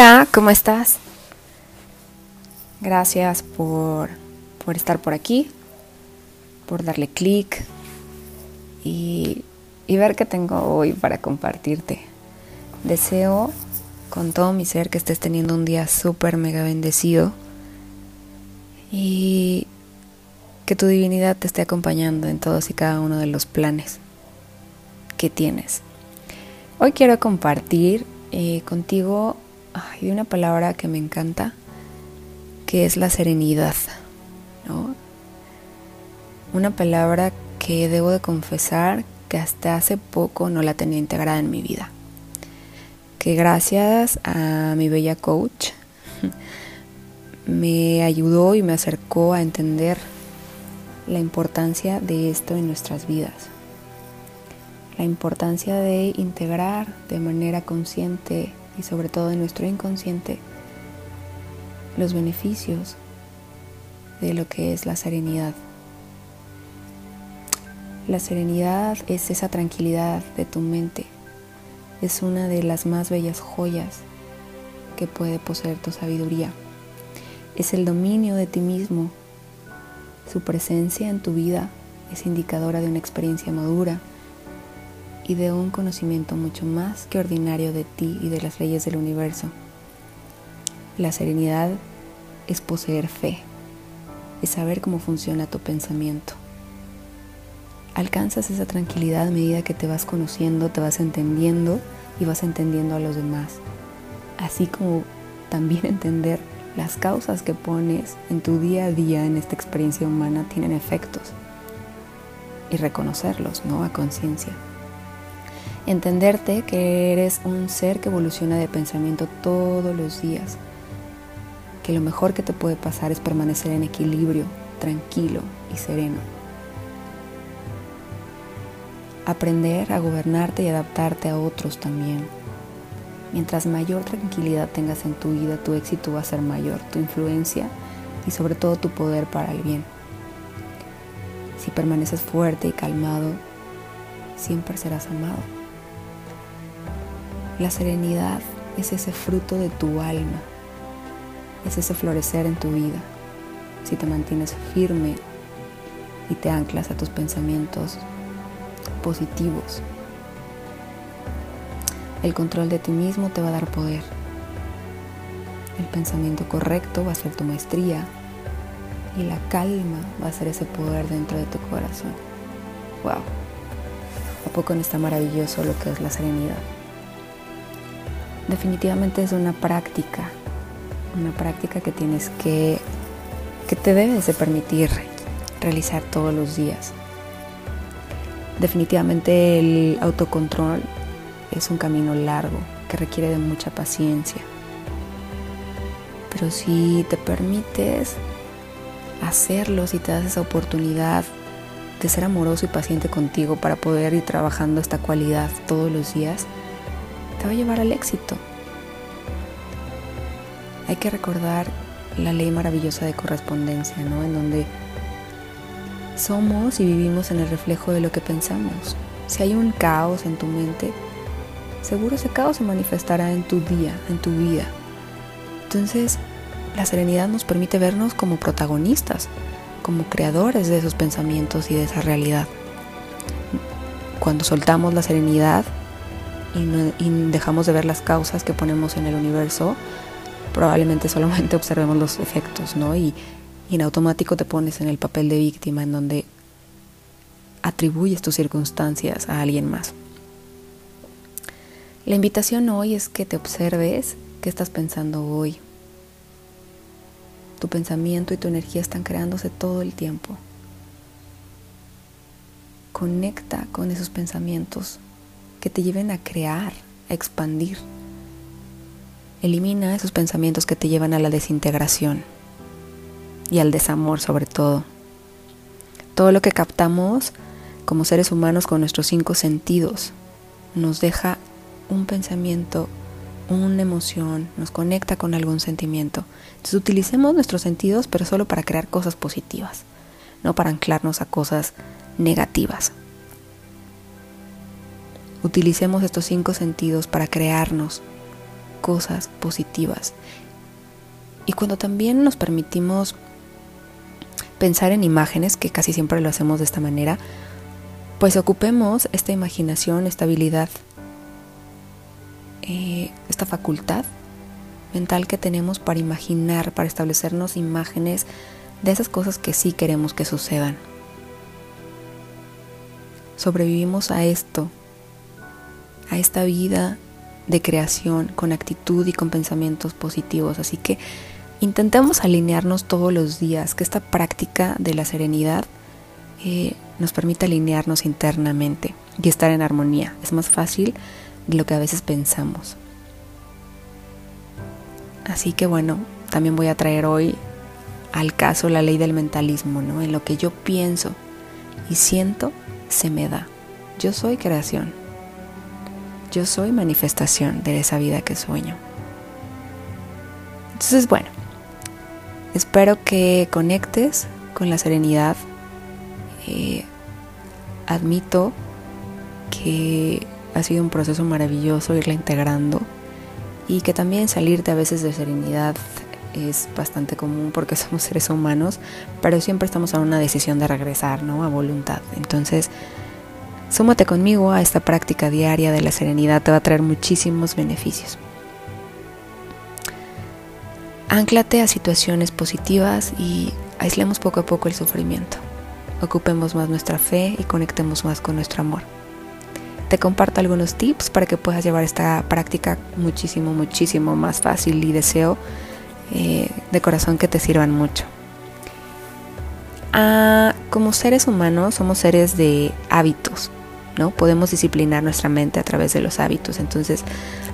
Hola, ¿cómo estás? Gracias por, por estar por aquí, por darle clic y, y ver qué tengo hoy para compartirte. Deseo con todo mi ser que estés teniendo un día súper mega bendecido y que tu divinidad te esté acompañando en todos y cada uno de los planes que tienes. Hoy quiero compartir eh, contigo hay una palabra que me encanta, que es la serenidad, ¿no? Una palabra que debo de confesar que hasta hace poco no la tenía integrada en mi vida. Que gracias a mi bella coach me ayudó y me acercó a entender la importancia de esto en nuestras vidas. La importancia de integrar de manera consciente y sobre todo en nuestro inconsciente los beneficios de lo que es la serenidad. La serenidad es esa tranquilidad de tu mente. Es una de las más bellas joyas que puede poseer tu sabiduría. Es el dominio de ti mismo. Su presencia en tu vida es indicadora de una experiencia madura y de un conocimiento mucho más que ordinario de ti y de las leyes del universo. La serenidad es poseer fe, es saber cómo funciona tu pensamiento. Alcanzas esa tranquilidad a medida que te vas conociendo, te vas entendiendo y vas entendiendo a los demás. Así como también entender las causas que pones en tu día a día en esta experiencia humana tienen efectos y reconocerlos, ¿no? A conciencia. Entenderte que eres un ser que evoluciona de pensamiento todos los días. Que lo mejor que te puede pasar es permanecer en equilibrio, tranquilo y sereno. Aprender a gobernarte y adaptarte a otros también. Mientras mayor tranquilidad tengas en tu vida, tu éxito va a ser mayor, tu influencia y sobre todo tu poder para el bien. Si permaneces fuerte y calmado, siempre serás amado. La serenidad es ese fruto de tu alma, es ese florecer en tu vida. Si te mantienes firme y te anclas a tus pensamientos positivos, el control de ti mismo te va a dar poder. El pensamiento correcto va a ser tu maestría y la calma va a ser ese poder dentro de tu corazón. ¡Wow! ¿A poco no está maravilloso lo que es la serenidad? Definitivamente es una práctica, una práctica que tienes que, que te debes de permitir realizar todos los días. Definitivamente el autocontrol es un camino largo que requiere de mucha paciencia. Pero si te permites hacerlo, si te das esa oportunidad de ser amoroso y paciente contigo para poder ir trabajando esta cualidad todos los días, te va a llevar al éxito. Hay que recordar la ley maravillosa de correspondencia, ¿no? En donde somos y vivimos en el reflejo de lo que pensamos. Si hay un caos en tu mente, seguro ese caos se manifestará en tu día, en tu vida. Entonces, la serenidad nos permite vernos como protagonistas, como creadores de esos pensamientos y de esa realidad. Cuando soltamos la serenidad, y, dejamos de ver las causas que ponemos en el universo, probablemente solamente observemos los efectos, ¿no? Y, y en automático te pones en el papel de víctima, en donde atribuyes tus circunstancias a alguien más. La invitación hoy es que te observes qué estás pensando hoy. Tu pensamiento y tu energía están creándose todo el tiempo. Conecta con esos pensamientos que te lleven a crear, a expandir. Elimina esos pensamientos que te llevan a la desintegración y al desamor sobre todo. Todo lo que captamos como seres humanos con nuestros cinco sentidos nos deja un pensamiento, una emoción, nos conecta con algún sentimiento. Entonces utilicemos nuestros sentidos pero solo para crear cosas positivas, no para anclarnos a cosas negativas. Utilicemos estos cinco sentidos para crearnos cosas positivas. Y cuando también nos permitimos pensar en imágenes, que casi siempre lo hacemos de esta manera, pues ocupemos esta imaginación, esta habilidad, eh, esta facultad mental que tenemos para imaginar, para establecernos imágenes de esas cosas que sí queremos que sucedan. Sobrevivimos a esto, a esta vida de creación con actitud y con pensamientos positivos. Así que intentemos alinearnos todos los días, que esta práctica de la serenidad eh, nos permita alinearnos internamente y estar en armonía. Es más fácil de lo que a veces pensamos. Así que bueno, también voy a traer hoy al caso la ley del mentalismo, ¿no? En lo que yo pienso y siento, se me da. Yo soy creación. Yo soy manifestación de esa vida que sueño. Entonces, bueno, espero que conectes con la serenidad. Eh, admito que ha sido un proceso maravilloso irla integrando y que también salirte a veces de serenidad es bastante común porque somos seres humanos, pero siempre estamos a una decisión de regresar, ¿no? A voluntad. Entonces, Súmate conmigo a esta práctica diaria de la serenidad, te va a traer muchísimos beneficios. Ánclate a situaciones positivas y aislemos poco a poco el sufrimiento. Ocupemos más nuestra fe y conectemos más con nuestro amor. Te comparto algunos tips para que puedas llevar esta práctica muchísimo, muchísimo más fácil y deseo eh, de corazón que te sirvan mucho. Ah, como seres humanos somos seres de hábitos. ¿No? Podemos disciplinar nuestra mente a través de los hábitos. Entonces,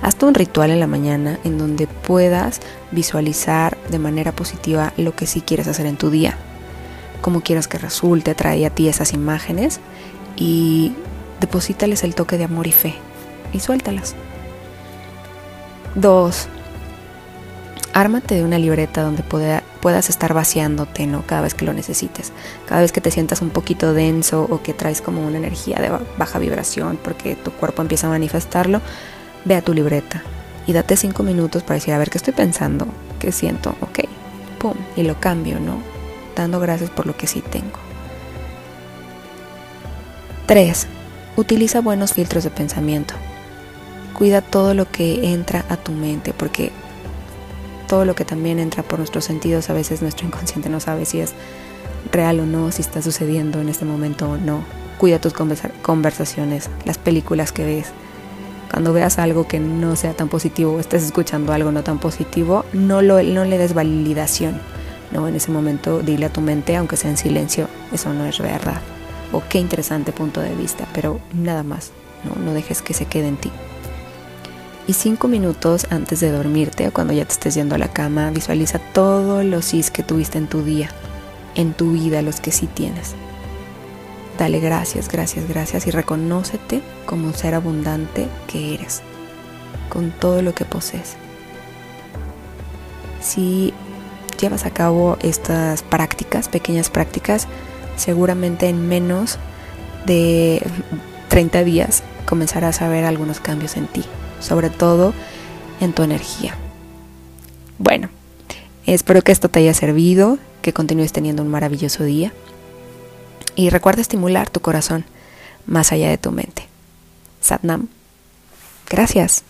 hazte un ritual en la mañana en donde puedas visualizar de manera positiva lo que sí quieres hacer en tu día. Como quieras que resulte, trae a ti esas imágenes y deposítales el toque de amor y fe y suéltalas. Dos, ármate de una libreta donde puedas estar vaciándote, ¿no? Cada vez que lo necesites. Cada vez que te sientas un poquito denso o que traes como una energía de baja vibración porque tu cuerpo empieza a manifestarlo, ve a tu libreta y date cinco minutos para decir, a ver, ¿qué estoy pensando? ¿Qué siento? Ok, pum, y lo cambio, ¿no? Dando gracias por lo que sí tengo. 3. Utiliza buenos filtros de pensamiento. Cuida todo lo que entra a tu mente porque todo lo que también entra por nuestros sentidos, a veces nuestro inconsciente no sabe si es real o no, si está sucediendo en este momento o no. Cuida tus conversaciones, las películas que ves. Cuando veas algo que no sea tan positivo o estés escuchando algo no tan positivo, no, lo, no le des validación. ¿no? En ese momento dile a tu mente, aunque sea en silencio, eso no es verdad. O qué interesante punto de vista, pero nada más. No, no dejes que se quede en ti. Y cinco minutos antes de dormirte o cuando ya te estés yendo a la cama, visualiza todos los sís que tuviste en tu día, en tu vida, los que sí tienes. Dale gracias, gracias, gracias y reconócete como un ser abundante que eres, con todo lo que posees. Si llevas a cabo estas prácticas, pequeñas prácticas, seguramente en menos de 30 días comenzarás a ver algunos cambios en ti sobre todo en tu energía. Bueno, espero que esto te haya servido, que continúes teniendo un maravilloso día y recuerda estimular tu corazón más allá de tu mente. Satnam. Gracias.